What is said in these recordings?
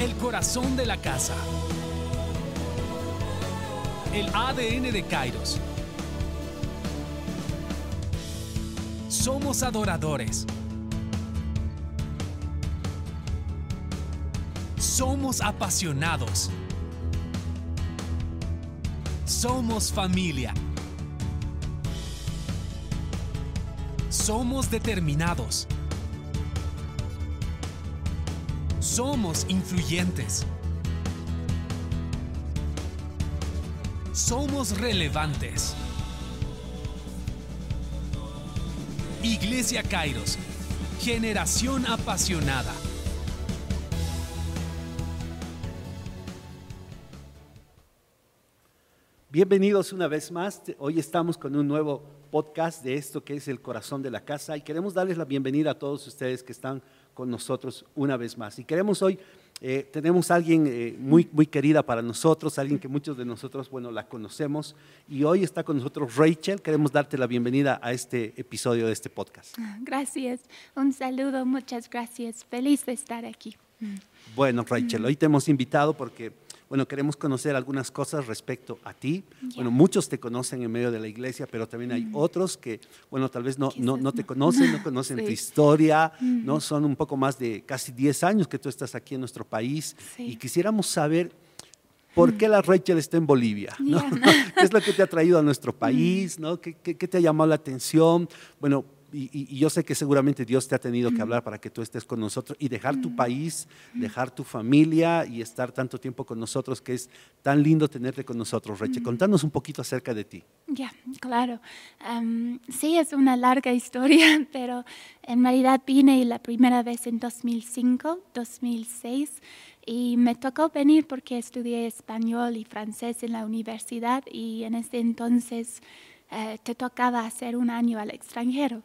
El corazón de la casa. El ADN de Kairos. Somos adoradores. Somos apasionados. Somos familia. Somos determinados. Somos influyentes. Somos relevantes. Iglesia Kairos, generación apasionada. Bienvenidos una vez más. Hoy estamos con un nuevo podcast de esto que es el corazón de la casa y queremos darles la bienvenida a todos ustedes que están con nosotros una vez más. Y queremos hoy, eh, tenemos a alguien eh, muy, muy querida para nosotros, alguien que muchos de nosotros, bueno, la conocemos y hoy está con nosotros Rachel. Queremos darte la bienvenida a este episodio de este podcast. Gracias, un saludo, muchas gracias. Feliz de estar aquí. Bueno, Rachel, hoy te hemos invitado porque bueno, queremos conocer algunas cosas respecto a ti. Bueno, muchos te conocen en medio de la iglesia, pero también hay otros que, bueno, tal vez no, no, no, te conocen, no conocen tu historia, ¿no? Son un poco más de casi 10 años que tú estás aquí en nuestro país y quisiéramos saber ¿Por qué la Rachel está en Bolivia? ¿Qué es lo que te ha traído a nuestro país? ¿no? ¿Qué, qué, qué te ha llamado la atención? Bueno, y, yo sé que seguramente Dios te ha tenido que hablar para que tú estés con nosotros y dejar tu país, dejar tu familia y estar tanto tiempo con nosotros, que es tan lindo tenerte con nosotros, Reche. Contanos un poquito acerca de ti. Ya, claro. sí, es una larga historia, pero en realidad vine la primera vez en 2005, 2006 y me tocó venir porque estudié español y francés en la universidad y en ese entonces eh, te tocaba hacer un año al extranjero.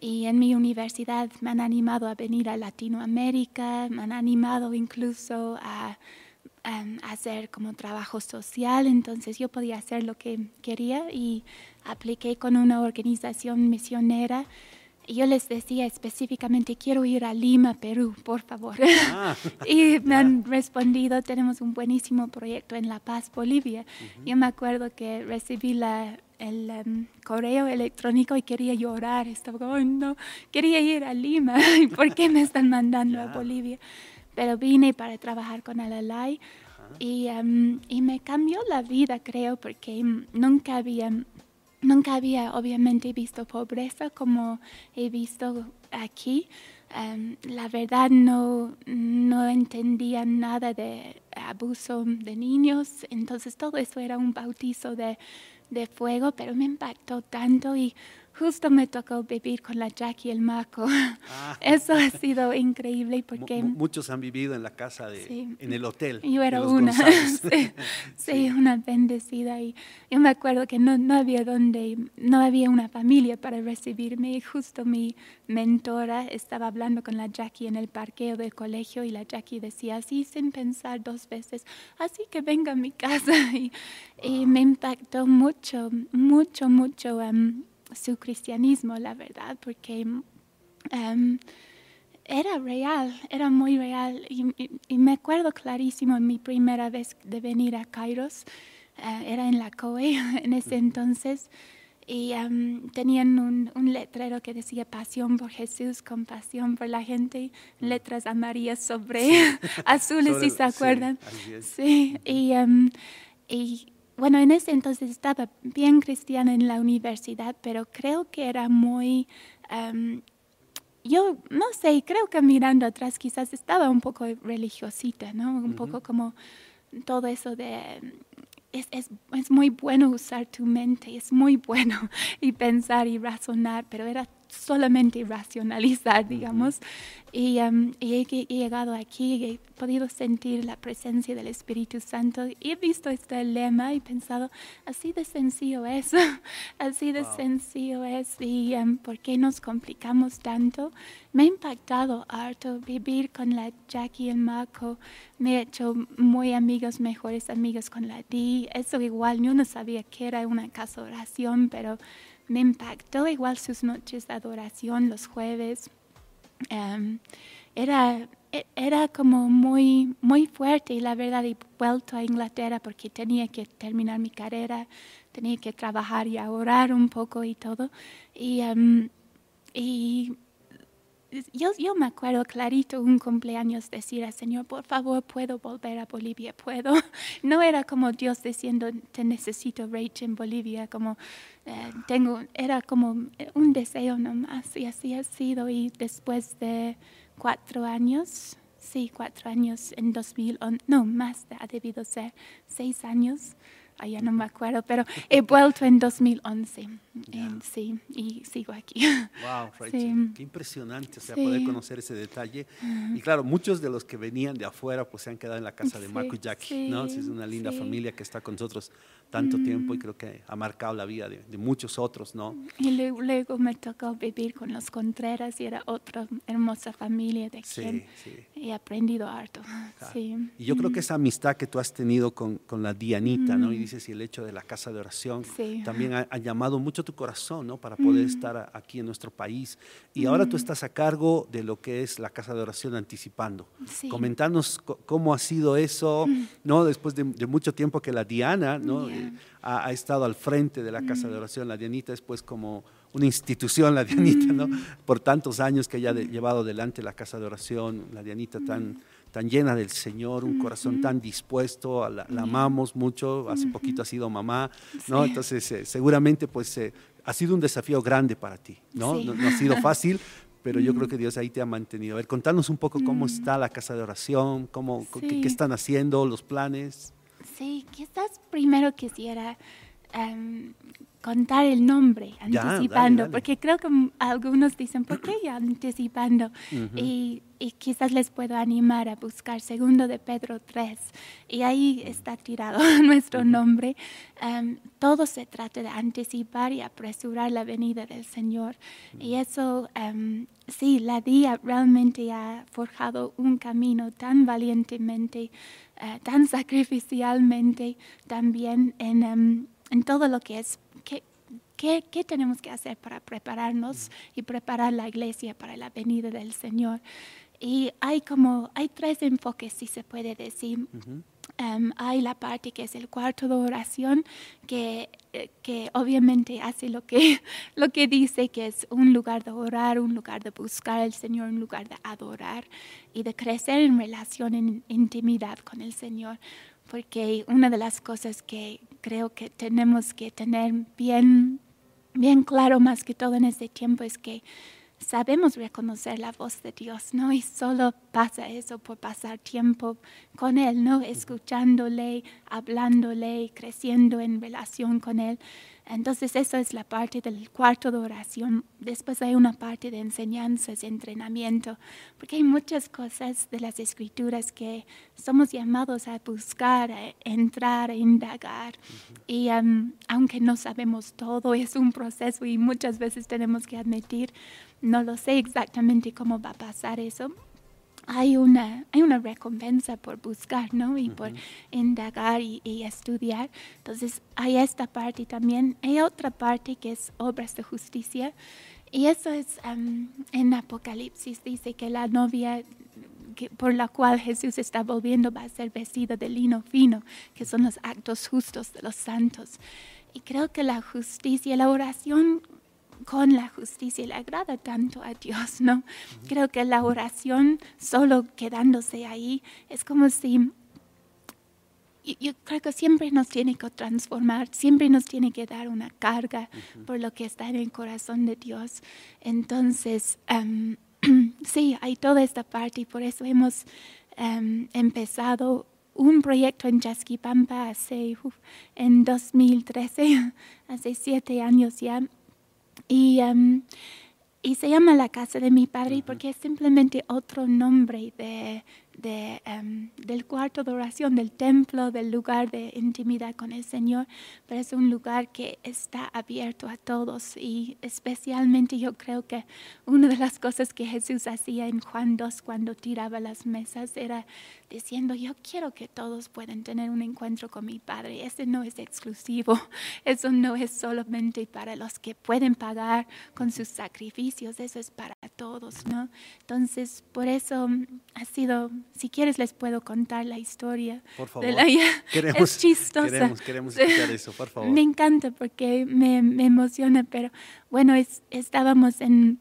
Y en mi universidad me han animado a venir a Latinoamérica, me han animado incluso a, em, hacer como trabajo social, entonces yo podía hacer lo que quería y apliqué con una organización misionera yo les decía específicamente, quiero ir a Lima, Perú, por favor. Ah. y me han respondido, tenemos un buenísimo proyecto en La Paz, Bolivia. Yo me acuerdo que recibí la, el em, correo electrónico y quería llorar. Estaba como, no, quería ir a Lima. ¿Por qué me están mandando a Bolivia? Pero vine para trabajar con Alalay y, em, y me cambió la vida, creo, porque nunca había Nunca había obviamente visto pobreza como he visto aquí. Em, la verdad no, no entendía nada de abuso de niños, entonces todo eso era un bautizo de, de fuego, pero me impactó tanto y justo me tocó vivir con la Jackie y el Marco. Ah. Eso ha sido increíble porque... muchos han vivido en la casa, de, en el hotel. Yo era una, sí, una bendecida. Y yo me acuerdo que no, no, había donde, no había una familia para recibirme y justo mi mentora estaba hablando con la Jackie en el parqueo del colegio y la Jackie decía así sin pensar dos veces, así que venga a mi casa. Y, me impactó mucho, mucho, mucho. Um, su cristianismo, la verdad, porque em, era real, era muy real. Y, me acuerdo clarísimo mi primera vez de venir a Kairos, eh, era en la COE en ese entonces, y em, tenían un, letrero que decía pasión por Jesús, compasión por la gente, letras amarillas sobre azules, si se acuerdan. Sí, y, em, y bueno, en ese entonces estaba bien cristiana en la universidad, pero creo que era muy, em, yo no sé, creo que mirando atrás quizás estaba un poco religiosita, ¿no? Un poco como todo eso de es, es, es, muy bueno usar tu mente, es muy bueno y pensar y razonar, pero era solamente racionalizar, digamos. Y, um, he, llegado aquí y he podido sentir la presencia del Espíritu Santo y he visto este lema y pensado, así de sencillo es, así de sencillo es y um, ¿por qué nos complicamos tanto? Me ha impactado harto vivir con la Jackie y el Marco, me he hecho muy amigos, mejores amigos con la Di, eso igual, yo no sabía que era una casa oración, pero me impactó igual sus noches de adoración los jueves. em, era, e, era como muy, muy fuerte y la verdad he vuelto a Inglaterra porque tenía que terminar mi carrera, tenía que trabajar y ahorrar un poco y todo. Y, em, y yo, yo, me acuerdo clarito un cumpleaños decir al Señor, por favor, puedo volver a Bolivia, puedo. No era como Dios diciendo, te necesito, Rachel, en Bolivia, como eh, tengo, era como un deseo nomás y así ha sido. Y después de cuatro años, sí, cuatro años en 2011, no, más ha debido ser seis años, ya no me acuerdo, pero he vuelto en 2011. sí, y sigo aquí. Wow, Rachel, qué impresionante, o sea, poder conocer ese detalle. Y claro, muchos de los que venían de afuera, pues se han quedado en la casa de Marco y Jackie, ¿no? Es una linda familia que está con nosotros tanto tiempo y creo que ha marcado la vida de, muchos otros, ¿no? Y luego, me tocó vivir con los Contreras y era otra hermosa familia de quien he aprendido harto. Sí. Y yo creo que esa amistad que tú has tenido con, con la Dianita, ¿no? Y dices, y el hecho de la casa de oración, también ha, llamado mucho tu corazón, ¿no? Para poder estar aquí en nuestro país. Y ahora tú estás a cargo de lo que es la casa de oración anticipando. Comentarnos cómo ha sido eso, ¿no? Después de, de, mucho tiempo que la Diana, ¿no? Ha, estado al frente de la Casa de Oración. La Dianita es pues como una institución, la Dianita, ¿no? Por tantos años que ella ha llevado adelante la Casa de Oración, la Dianita tan, tan llena del Señor, un corazón tan dispuesto, la, amamos mucho, hace poquito ha sido mamá, ¿no? Entonces, eh, seguramente pues eh, ha sido un desafío grande para ti, ¿no? No, ha sido fácil, pero yo creo que Dios ahí te ha mantenido. A ver, contanos un poco cómo está la casa de oración, cómo, qué, están haciendo, los planes. Sí, quizás primero quisiera em, contar el nombre, anticipando, porque creo que algunos dicen, ¿por qué ya anticipando? y, quizás les puedo animar a buscar segundo de Pedro 3, y ahí está tirado nuestro nombre. Em, todo se trata de anticipar y apresurar la venida del Señor. Y eso, um, sí, la día realmente ha forjado un camino tan valientemente eh, tan sacrificialmente también en, em, en, todo lo que es, ¿qué, qué, tenemos que hacer para prepararnos y preparar la iglesia para la venida del Señor? Y hay como, hay tres enfoques, si se puede decir. Em, hay la parte que es el cuarto de oración, que, eh, que obviamente hace lo que, lo que dice, que es un lugar de orar, un lugar de buscar al Señor, un lugar de adorar y de crecer en relación, en intimidad con el Señor. Porque una de las cosas que creo que tenemos que tener bien, bien claro más que todo en este tiempo es que sabemos reconocer la voz de Dios, ¿no? Y solo pasa eso por pasar tiempo con Él, ¿no? Escuchándole, hablándole, creciendo en relación con Él. Entonces, eso es la parte del cuarto de oración. Después hay una parte de enseñanzas, entrenamiento, porque hay muchas cosas de las escrituras que somos llamados a buscar, a entrar, a indagar. Y um, aunque no sabemos todo, es un proceso y muchas veces tenemos que admitir, no lo sé exactamente cómo va a pasar eso, hay una, hay una recompensa por buscar, ¿no? Y por indagar y, estudiar. Entonces, hay esta parte también. Hay otra parte que es obras de justicia. Y eso es en Apocalipsis, dice que la novia por la cual Jesús está volviendo va a ser vestida de lino fino, que son los actos justos de los santos. Y creo que la justicia, la oración con la justicia le agrada tanto a Dios, ¿no? Creo que la oración solo quedándose ahí es como si yo creo que siempre nos tiene que transformar, siempre nos tiene que dar una carga por lo que está en el corazón de Dios. Entonces, em, sí, hay toda esta parte y por eso hemos em, empezado un proyecto en Chasquipampa hace, en 2013, hace siete años ya, y, um, y se llama la casa de mi padre porque es simplemente otro nombre de, em, del cuarto de oración, del templo, del lugar de intimidad con el Señor, pero es un lugar que está abierto a todos y especialmente yo creo que una de las cosas que Jesús hacía en Juan 2 cuando tiraba las mesas era diciendo, yo quiero que todos puedan tener un encuentro con mi Padre. Ese no es exclusivo, eso no es solamente para los que pueden pagar con sus sacrificios, eso es para todos, ¿no? Entonces, por eso mm, ha sido, si quieres les puedo contar la historia. Por favor. De la, queremos, es chistosa. Queremos, queremos escuchar eso, por favor. Me encanta porque me, me emociona, pero bueno, es, estábamos en,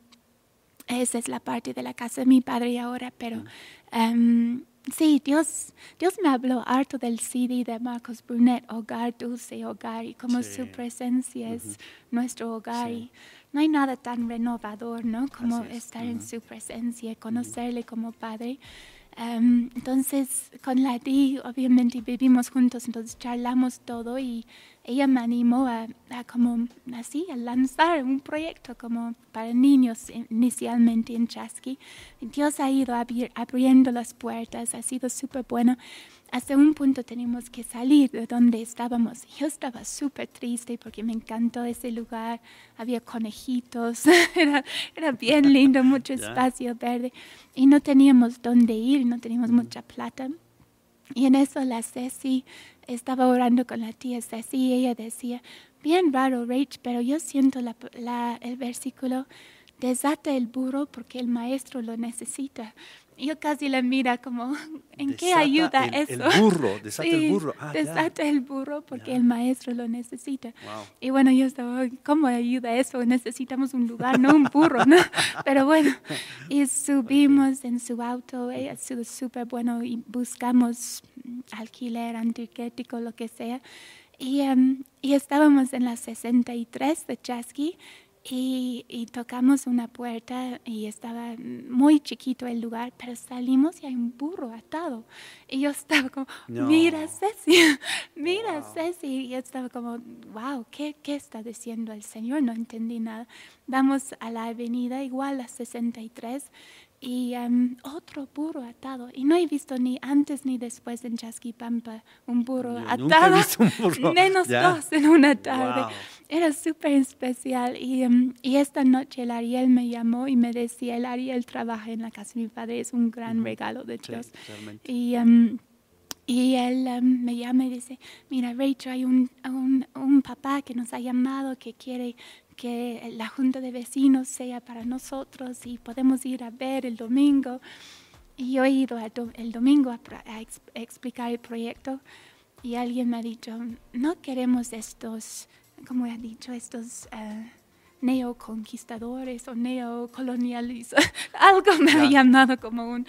esa es la parte de la casa de mi padre ahora, pero... Um, Sí, Dios, Dios me habló harto del CD de Marcos Brunet, Hogar Dulce, Hogar, y como su presencia es nuestro hogar. Y no hay nada tan renovador, ¿no? Como estar en su presencia, conocerle como Padre. Em, entonces, con la Di, obviamente vivimos juntos, entonces charlamos todo y ella me animó a, como así, a lanzar un proyecto como para niños inicialmente en Chasqui. Dios ha ido abriendo las puertas, ha sido súper bueno. Hasta un punto teníamos que salir de donde estábamos. Yo estaba súper triste porque me encantó ese lugar. Había conejitos, era, era bien lindo, mucho espacio verde. Y no teníamos dónde ir, no teníamos mucha plata. Y en eso la Ceci estaba orando con la tía Ceci y ella decía, bien raro, Rach, pero yo siento la, el versículo, desata el burro porque el maestro lo necesita. Yo casi la mira como, ¿en qué ayuda eso? El burro, desata el burro. Ah, desata el burro porque el maestro lo necesita. Y bueno, yo estaba, ¿cómo ayuda eso? Necesitamos un lugar, no un burro, ¿no? Pero bueno, y subimos en su auto, ella sido súper bueno y buscamos alquiler antiguético, lo que sea. Y, em, y estábamos en la 63 de Chasqui y, tocamos una puerta y estaba muy chiquito el lugar, pero salimos y hay un burro atado. Y yo estaba como, mira Ceci, mira Ceci. Y yo estaba como, wow, ¿qué, ¿qué está diciendo el Señor? No entendí nada. Vamos a la avenida, igual a 63, y um, otro burro atado. Y no he visto ni antes ni después en Chasquipampa un burro atado, menos dos en una tarde. Era súper especial. Y, um, y, esta noche el Ariel me llamó y me decía, el Ariel trabaja en la casa de mi padre, es un gran regalo de Dios. y, um, y él me llama y dice, mira Rachel, hay un, un, un papá que nos ha llamado que quiere que la junta de vecinos sea para nosotros y podemos ir a ver el domingo. Y yo he ido el domingo a, explicar el proyecto y alguien me ha dicho, no queremos estos, como he dicho, estos... Uh, neoconquistadores o neocoloniales. algo me ha llamado como un,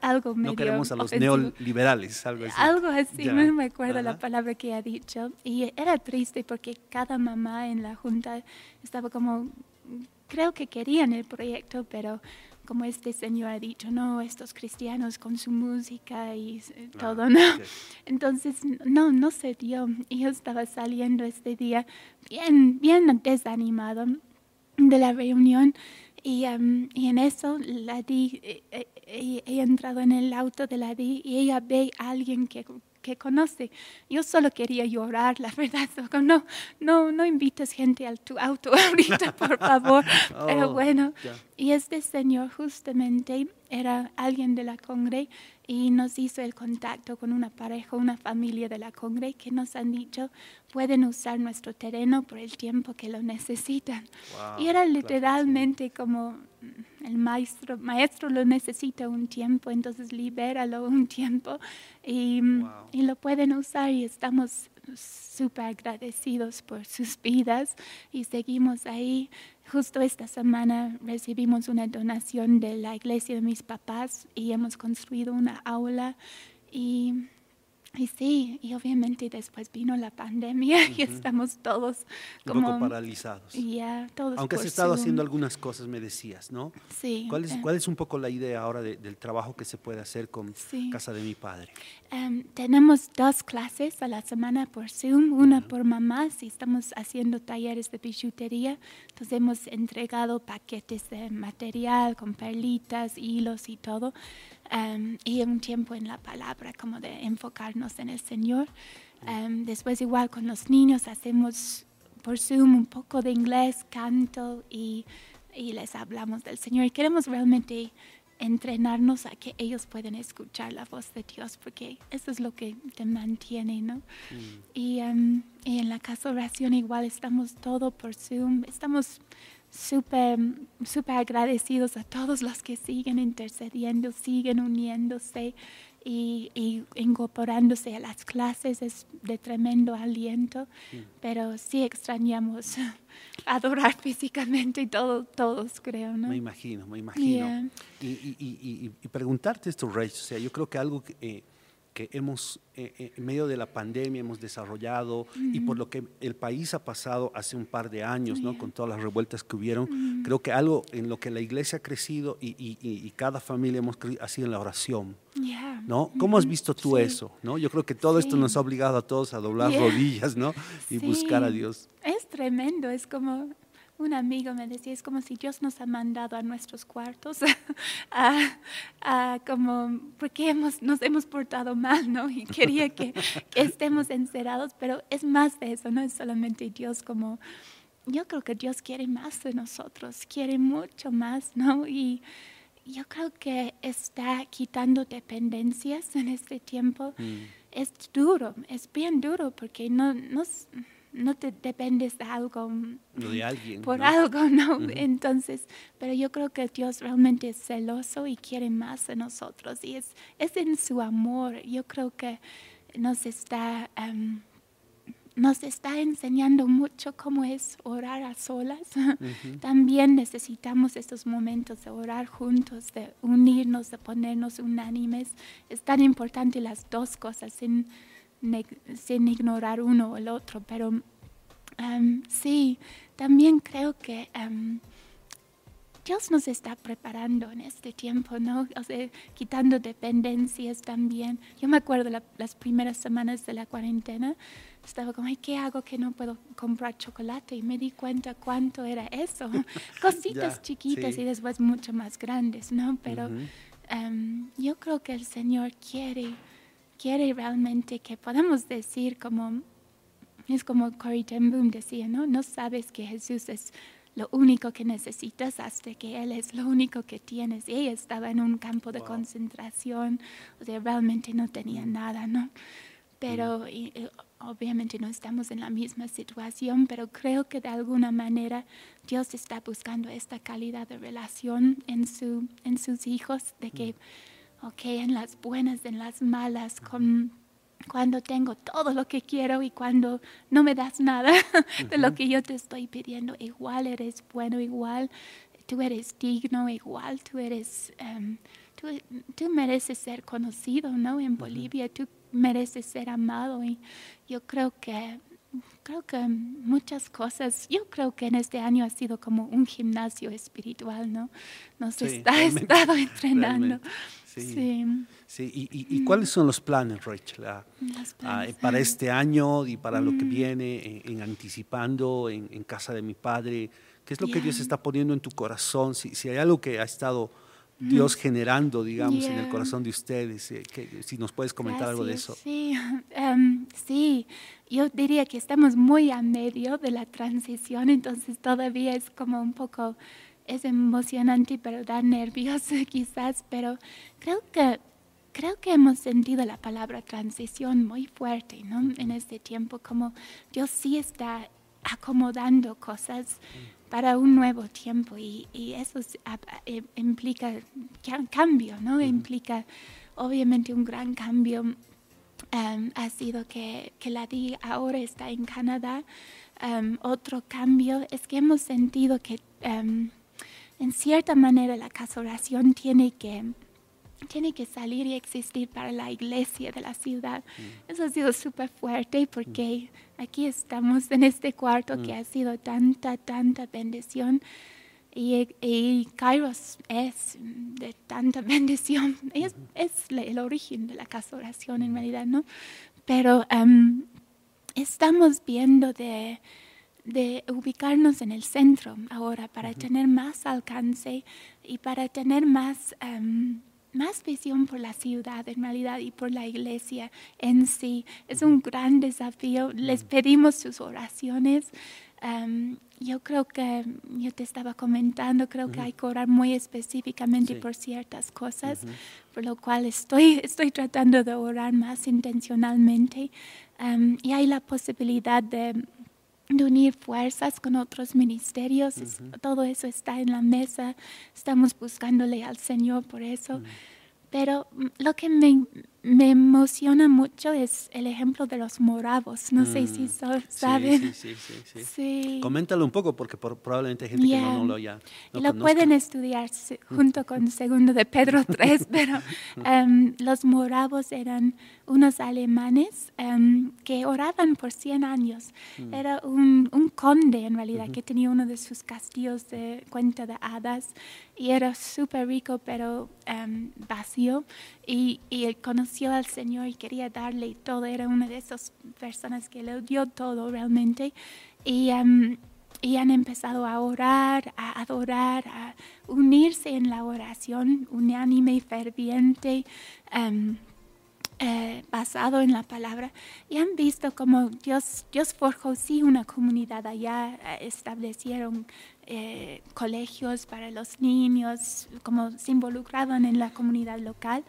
algo medio. No queremos a los neoliberales, algo así. Algo así, no me acuerdo la palabra que ha dicho. Y era triste porque cada mamá en la junta estaba como, creo que querían el proyecto, pero como este señor ha dicho, no, estos cristianos con su música y eh, ah, todo, ¿no? Entonces, no, no se dio. Y yo estaba saliendo este día bien, bien desanimado de la reunión y, y en eso la di, eh, eh, he entrado en el auto de la di y ella ve a alguien que que conoce. Yo solo quería llorar, la verdad. No, no, no invites gente a tu auto ahorita, por favor. Pero oh, bueno, y este señor justamente era alguien de la Congre y nos hizo el contacto con una pareja, una familia de la Congre que nos han dicho pueden usar nuestro terreno por el tiempo que lo necesitan. y era literalmente como el maestro, maestro lo necesita un tiempo, entonces libéralo un tiempo y, y lo pueden usar y estamos súper agradecidos por sus vidas y seguimos ahí. Justo esta semana recibimos una donación de la iglesia de mis papás y hemos construido una aula y y sí, y obviamente después vino la pandemia y estamos todos como... Un poco paralizados. Ya, todos Aunque has estado haciendo algunas cosas, me decías, ¿no? Sí. ¿Cuál es, eh. cuál es un poco la idea ahora del trabajo que se puede hacer con Casa de mi Padre? Em, tenemos dos clases a la semana por Zoom, una por mamás y estamos haciendo talleres de bijutería. Entonces hemos entregado paquetes de material con perlitas, hilos y todo. Um, y un tiempo en la palabra, como de enfocarnos en el Señor. Um, después igual con los niños hacemos por Zoom un poco de inglés, canto y, y les hablamos del Señor. Y queremos realmente entrenarnos a que ellos puedan escuchar la voz de Dios, porque eso es lo que te mantiene, ¿no? Mm. Y, um, y, en la casa oración igual estamos todo por Zoom, estamos súper super agradecidos a todos los que siguen intercediendo, siguen uniéndose y, y, incorporándose a las clases es de tremendo aliento, pero sí extrañamos adorar físicamente y todo, todos creo, ¿no? Me imagino, me imagino. Y, y, y, preguntarte esto, Rach, o sea, yo creo que algo que... Eh, que hemos, eh, eh, en medio de la pandemia, hemos desarrollado y por lo que el país ha pasado hace un par de años, ¿no? con todas las revueltas que hubieron, creo que algo en lo que la iglesia ha crecido y, y, y cada familia hemos crecido ha sido en la oración. ¿no? ¿Cómo has visto tú eso? ¿no? Yo creo que todo esto nos ha obligado a todos a doblar rodillas ¿no? y buscar a Dios. Es tremendo, es como un amigo me decía, es como si Dios nos ha mandado a nuestros cuartos, a, como, porque hemos, nos hemos portado mal, ¿no? Y quería que, estemos encerrados, pero es más de eso, no es solamente Dios como, yo creo que Dios quiere más de nosotros, quiere mucho más, ¿no? Y yo creo que está quitando dependencias en este tiempo. Mm. Es duro, es bien duro porque no, no no te dependes de algo de alguien, por algo, ¿no? Entonces, pero yo creo que Dios realmente es celoso y quiere más de nosotros y es, es en su amor. Yo creo que nos está, em, nos está enseñando mucho cómo es orar a solas. También necesitamos estos momentos de orar juntos, de unirnos, de ponernos unánimes. Es tan importante las dos cosas. Sin, sin ignorar uno o el otro, pero um, sí, también creo que um, Dios nos está preparando en este tiempo, ¿no? O sea, quitando dependencias también. Yo me acuerdo las primeras semanas de la cuarentena, estaba como, ¿qué hago que no puedo comprar chocolate? Y me di cuenta cuánto era eso. Cositas chiquitas y después mucho más grandes, ¿no? Pero um, yo creo que el Señor quiere quiere realmente que podamos decir como, es como Corey ten Boom decía, ¿no? No sabes que Jesús es lo único que necesitas hasta que Él es lo único que tienes. Y ella estaba en un campo de concentración, o sea, realmente no tenía mm. nada, ¿no? Pero mm. obviamente no estamos en la misma situación, pero creo que de alguna manera Dios está buscando esta calidad de relación en, su, en sus hijos, de que... Mm ok, en las buenas, en las malas, con, cuando tengo todo lo que quiero y cuando no me das nada de lo que yo te estoy pidiendo, igual eres bueno, igual tú eres digno, igual tú eres, em, tú, mereces ser conocido, ¿no? En Bolivia tú mereces ser amado y yo creo que creo que muchas cosas, yo creo que en este año ha sido como un gimnasio espiritual, ¿no? Nos está estado entrenando. Sí. sí. ¿Y, cuáles son los planes, Rachel, ah, ah, para este año y para lo que mm. viene, en, anticipando, en, casa de mi padre? ¿Qué es lo que Dios está poniendo en tu corazón? Si, si hay algo que ha estado Dios generando, digamos, en el corazón de ustedes. Eh, si nos puedes comentar algo de eso. Sí, em, sí, yo diría que estamos muy a medio de la transición, entonces todavía es como un poco, es emocionante, pero da nervios quizás, pero creo que, creo que hemos sentido la palabra transición muy fuerte, ¿no? En este tiempo, como Dios sí está acomodando cosas para un nuevo tiempo y, eso eh, implica cambio, ¿no? Implica obviamente un gran cambio. Um, ha sido que, que, la DI ahora está en Canadá. Um, otro cambio es que hemos sentido que um, en cierta manera la casa oración tiene que tiene que salir y existir para la iglesia de la ciudad. Mm. Eso ha sido súper fuerte porque mm. aquí estamos en este cuarto que mm. ha sido tanta, tanta bendición. Y, y Kairos es de tanta bendición. Es, es el origen de la casa oración en realidad, ¿no? Pero um, estamos viendo de, de, ubicarnos en el centro ahora para tener más alcance y para tener más... Um, más visión por la ciudad en realidad y por la iglesia en sí. Es un gran desafío. Les pedimos sus oraciones. yo creo que, yo te estaba comentando, creo que hay que orar muy específicamente por ciertas cosas, por lo cual estoy, estoy tratando de orar más intencionalmente. y hay la posibilidad de de unir fuerzas con otros ministerios. Todo eso está en la mesa. Estamos buscándole al Señor por eso. Pero mm, lo que me, me emociona mucho es el ejemplo de los moravos. No sé si mm. saben. Sí, sí, sí, sí, Coméntalo un poco porque probablemente hay gente que no, lo ya Lo pueden estudiar junto con segundo de Pedro 3, pero em, los moravos eran unos alemanes em, que oraban por 100 años. Mm. Era un, un, conde en realidad que tenía uno de sus castillos de cuenta de hadas y era súper rico pero em, vacío y, y él conoció al Señor y quería darle todo. Era una de esas personas que le dio todo realmente. Y, um, y han empezado a orar, a adorar, a unirse en la oración unánime y ferviente. Um, eh, basado en la palabra y han visto como Dios, Dios forjó sí una comunidad allá, eh, establecieron eh, colegios para los niños, como se involucraban en la comunidad local.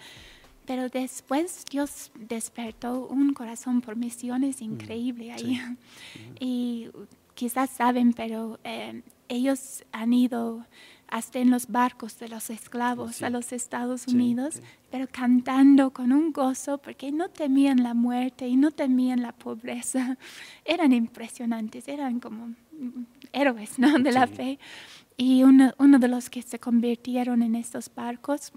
Pero después Dios despertó un corazón por misiones increíble ahí. Y quizás saben, pero eh, ellos han ido hasta en los barcos de los esclavos a los Estados Unidos, pero cantando con un gozo porque no temían la muerte y no temían la pobreza. Eran impresionantes, eran como héroes ¿no? de la fe. Y uno, uno, de los que se convirtieron en estos barcos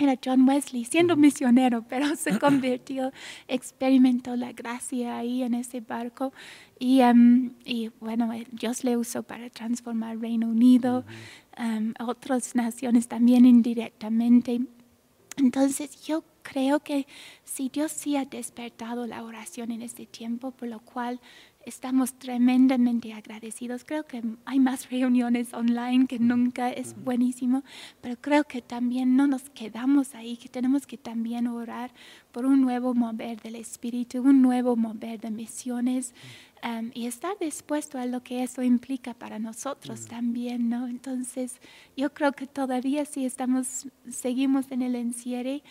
era John Wesley, siendo misionero, pero se convirtió, experimentó la gracia ahí en ese barco. Y, um, y bueno, eh, Dios le usó para transformar Reino Unido, um, otras naciones también indirectamente. Entonces yo creo que si Dios sí ha despertado la oración en este tiempo, por lo cual estamos tremendamente agradecidos. Creo que hay más reuniones online que nunca, es buenísimo, pero creo que también no nos quedamos ahí, que tenemos que también orar por un nuevo mover del Espíritu, un nuevo mover de misiones. Um, y estar dispuesto a lo que eso implica para nosotros también, ¿no? Entonces, yo creo que todavía si estamos, seguimos en el encierre,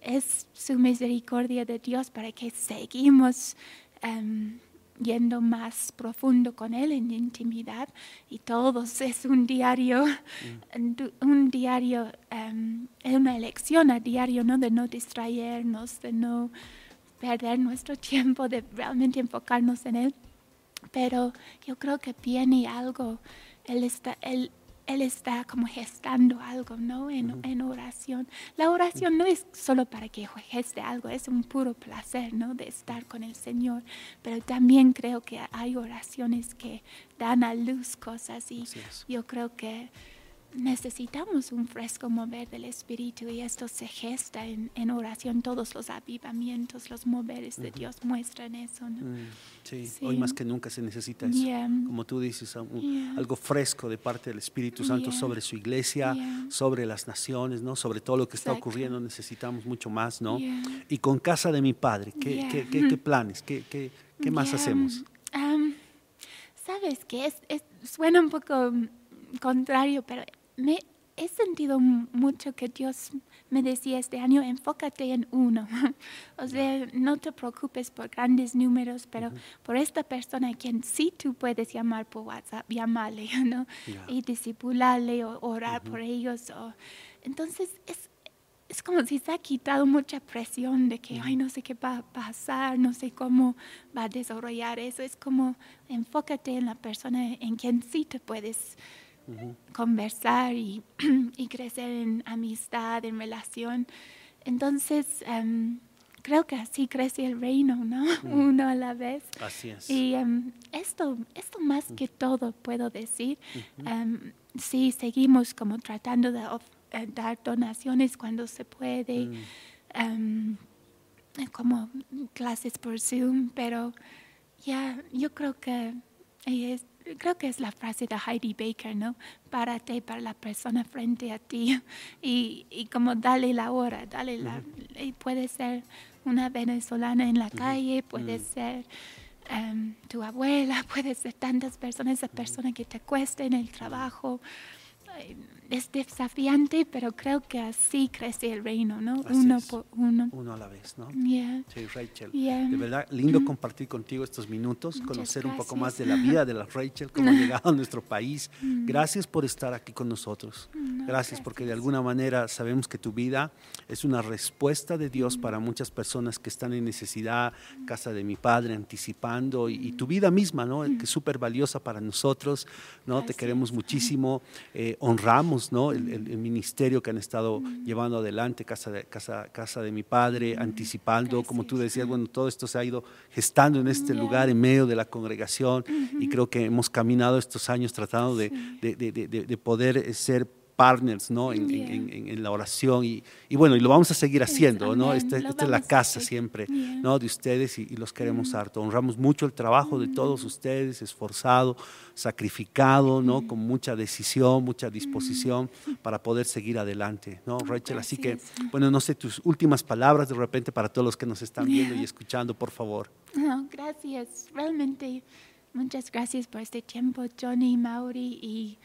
es su misericordia de Dios para que seguimos um, yendo más profundo con Él en intimidad y todos es un diario, mm. un diario, um, es una elección a diario, ¿no? De no distraernos, de no perder nuestro tiempo, de realmente enfocarnos en Él. Pero yo creo que viene algo, Él está, Él, él está como gestando algo, ¿no? En, en, oración. La oración no es solo para que geste algo, es un puro placer, ¿no? De estar con el Señor. Pero también creo que hay oraciones que dan a luz cosas y yo creo que necesitamos un fresco mover del Espíritu y esto se gesta en, en oración. Todos los avivamientos, los moveres de Dios muestran eso. ¿no? Mm, sí. hoy más que nunca se necesita eso. Como tú dices, algo fresco de parte del Espíritu Santo sobre su iglesia, sobre las naciones, ¿no? sobre todo lo que está ocurriendo. Necesitamos mucho más. ¿no? Y con casa de mi padre, ¿qué, qué, qué, planes? ¿Qué, qué, qué más hacemos? Sabes que es, suena un poco contrario, pero me he sentido mucho que Dios me decía este año, enfócate en uno. o sea, no te preocupes por grandes números, pero por esta persona a quien sí tú puedes llamar por WhatsApp, llamarle, ¿no? Y discipularle o orar por ellos. O... Entonces, es, es como si se ha quitado mucha presión de que, ay, no sé qué va a pasar, no sé cómo va a desarrollar eso. Es como, enfócate en la persona en quien sí te puedes conversar y, y, crecer en amistad, en relación. Entonces, em, creo que así crece el reino, ¿no? Uno a la vez. Así es. Y em, esto, esto más que todo puedo decir, em, si seguimos como tratando de eh, dar donaciones cuando se puede, mm. como clases por Zoom, pero ya yo creo que es, creo que es la frase de Heidi Baker, ¿no? Párate para la persona frente a ti. Y, y como dale la hora, dale la... Y puede ser una venezolana en la calle, puede ser em, tu abuela, puede ser tantas personas, esa persona que te cuesta en el trabajo. Es desafiante, pero creo que así crece el reino, ¿no? Así uno es. por uno. Uno a la vez, ¿no? Yeah. Sí, Rachel. Yeah. De verdad, lindo compartir contigo estos minutos, Muchas conocer un poco más de la vida de la Rachel, cómo ha llegado a nuestro país. Gracias por estar aquí con nosotros. No, Gracias porque de alguna manera sabemos que tu vida es una respuesta de Dios para muchas personas que están en necesidad, casa de mi padre, anticipando, y, y tu vida misma, ¿no? Que es súper valiosa para nosotros, ¿no? Te queremos muchísimo, eh, honramos, ¿no? El, el- el ministerio que han estado llevando adelante, casa de, casa, casa de mi padre, anticipando, como tú decías, bueno, todo esto se ha ido gestando en este lugar, en medio de la congregación, y creo que hemos caminado estos años tratando de, de- de- de- de- de poder ser partners ¿no? en, Yeah. en- en- en la oración y, y bueno, y lo vamos a seguir haciendo, ¿no? amén, Esta, es la casa siempre Yeah. ¿no? de ustedes y, y los queremos harto. Honramos mucho el trabajo de todos ustedes, esforzado, sacrificado, ¿no? Con mucha decisión, mucha disposición para poder seguir adelante, ¿no, Rachel? Así que, bueno, no sé, tus últimas palabras de repente para todos los que nos están viendo y escuchando, por favor. No, gracias. Realmente, muchas gracias por este tiempo, Johnny, Mauri. Y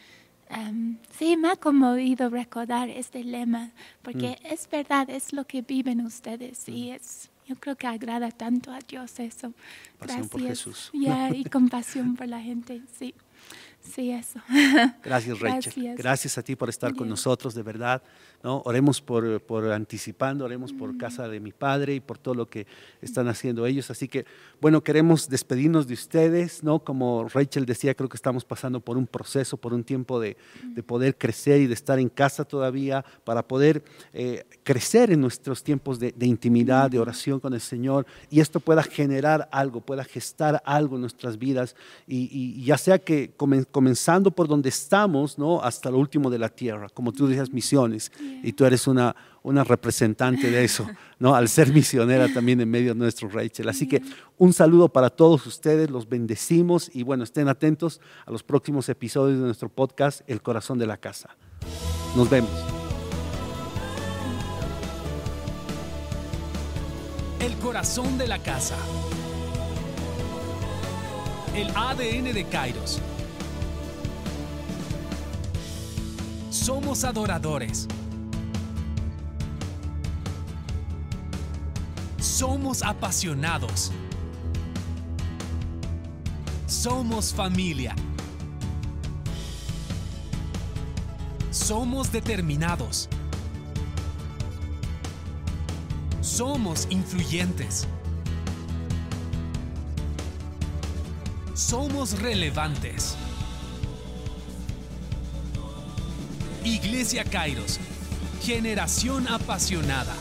em, sí, me ha conmovido recordar este lema, porque Mm. es verdad, es lo que viven ustedes. Y es, yo creo que agrada tanto a Dios eso. Pasión por Gracias. Jesús. Ya, y compasión por la gente, sí. Sí, eso. Gracias, Rachel. Gracias. Gracias a ti por estar con nosotros, de verdad. ¿no? Oremos por, por anticipando, oremos Mm. por casa de mi padre y por todo lo que están haciendo ellos. Así que, bueno, queremos despedirnos de ustedes, ¿no? Como Rachel decía, creo que estamos pasando por un proceso, por un tiempo de, de poder crecer y de estar en casa todavía, para poder eh, crecer en nuestros tiempos de, de intimidad, de oración con el Señor, y esto pueda generar algo, pueda gestar algo en nuestras vidas, y, y ya sea que comen- comenzando por donde estamos, ¿no? Hasta lo último de la tierra, como tú decías, misiones, y tú eres una, una representante de eso, ¿no? Al ser misionera también en medio nuestro, Rachel. Así que un saludo para todos ustedes, los bendecimos, y bueno, estén atentos a los próximos episodios de nuestro podcast, El Corazón de la Casa. Nos vemos. El corazón de la casa. El ADN de Kairos. Somos adoradores. Somos apasionados. Somos familia. Somos determinados. Somos influyentes. Somos relevantes. Iglesia Kairos, generación apasionada.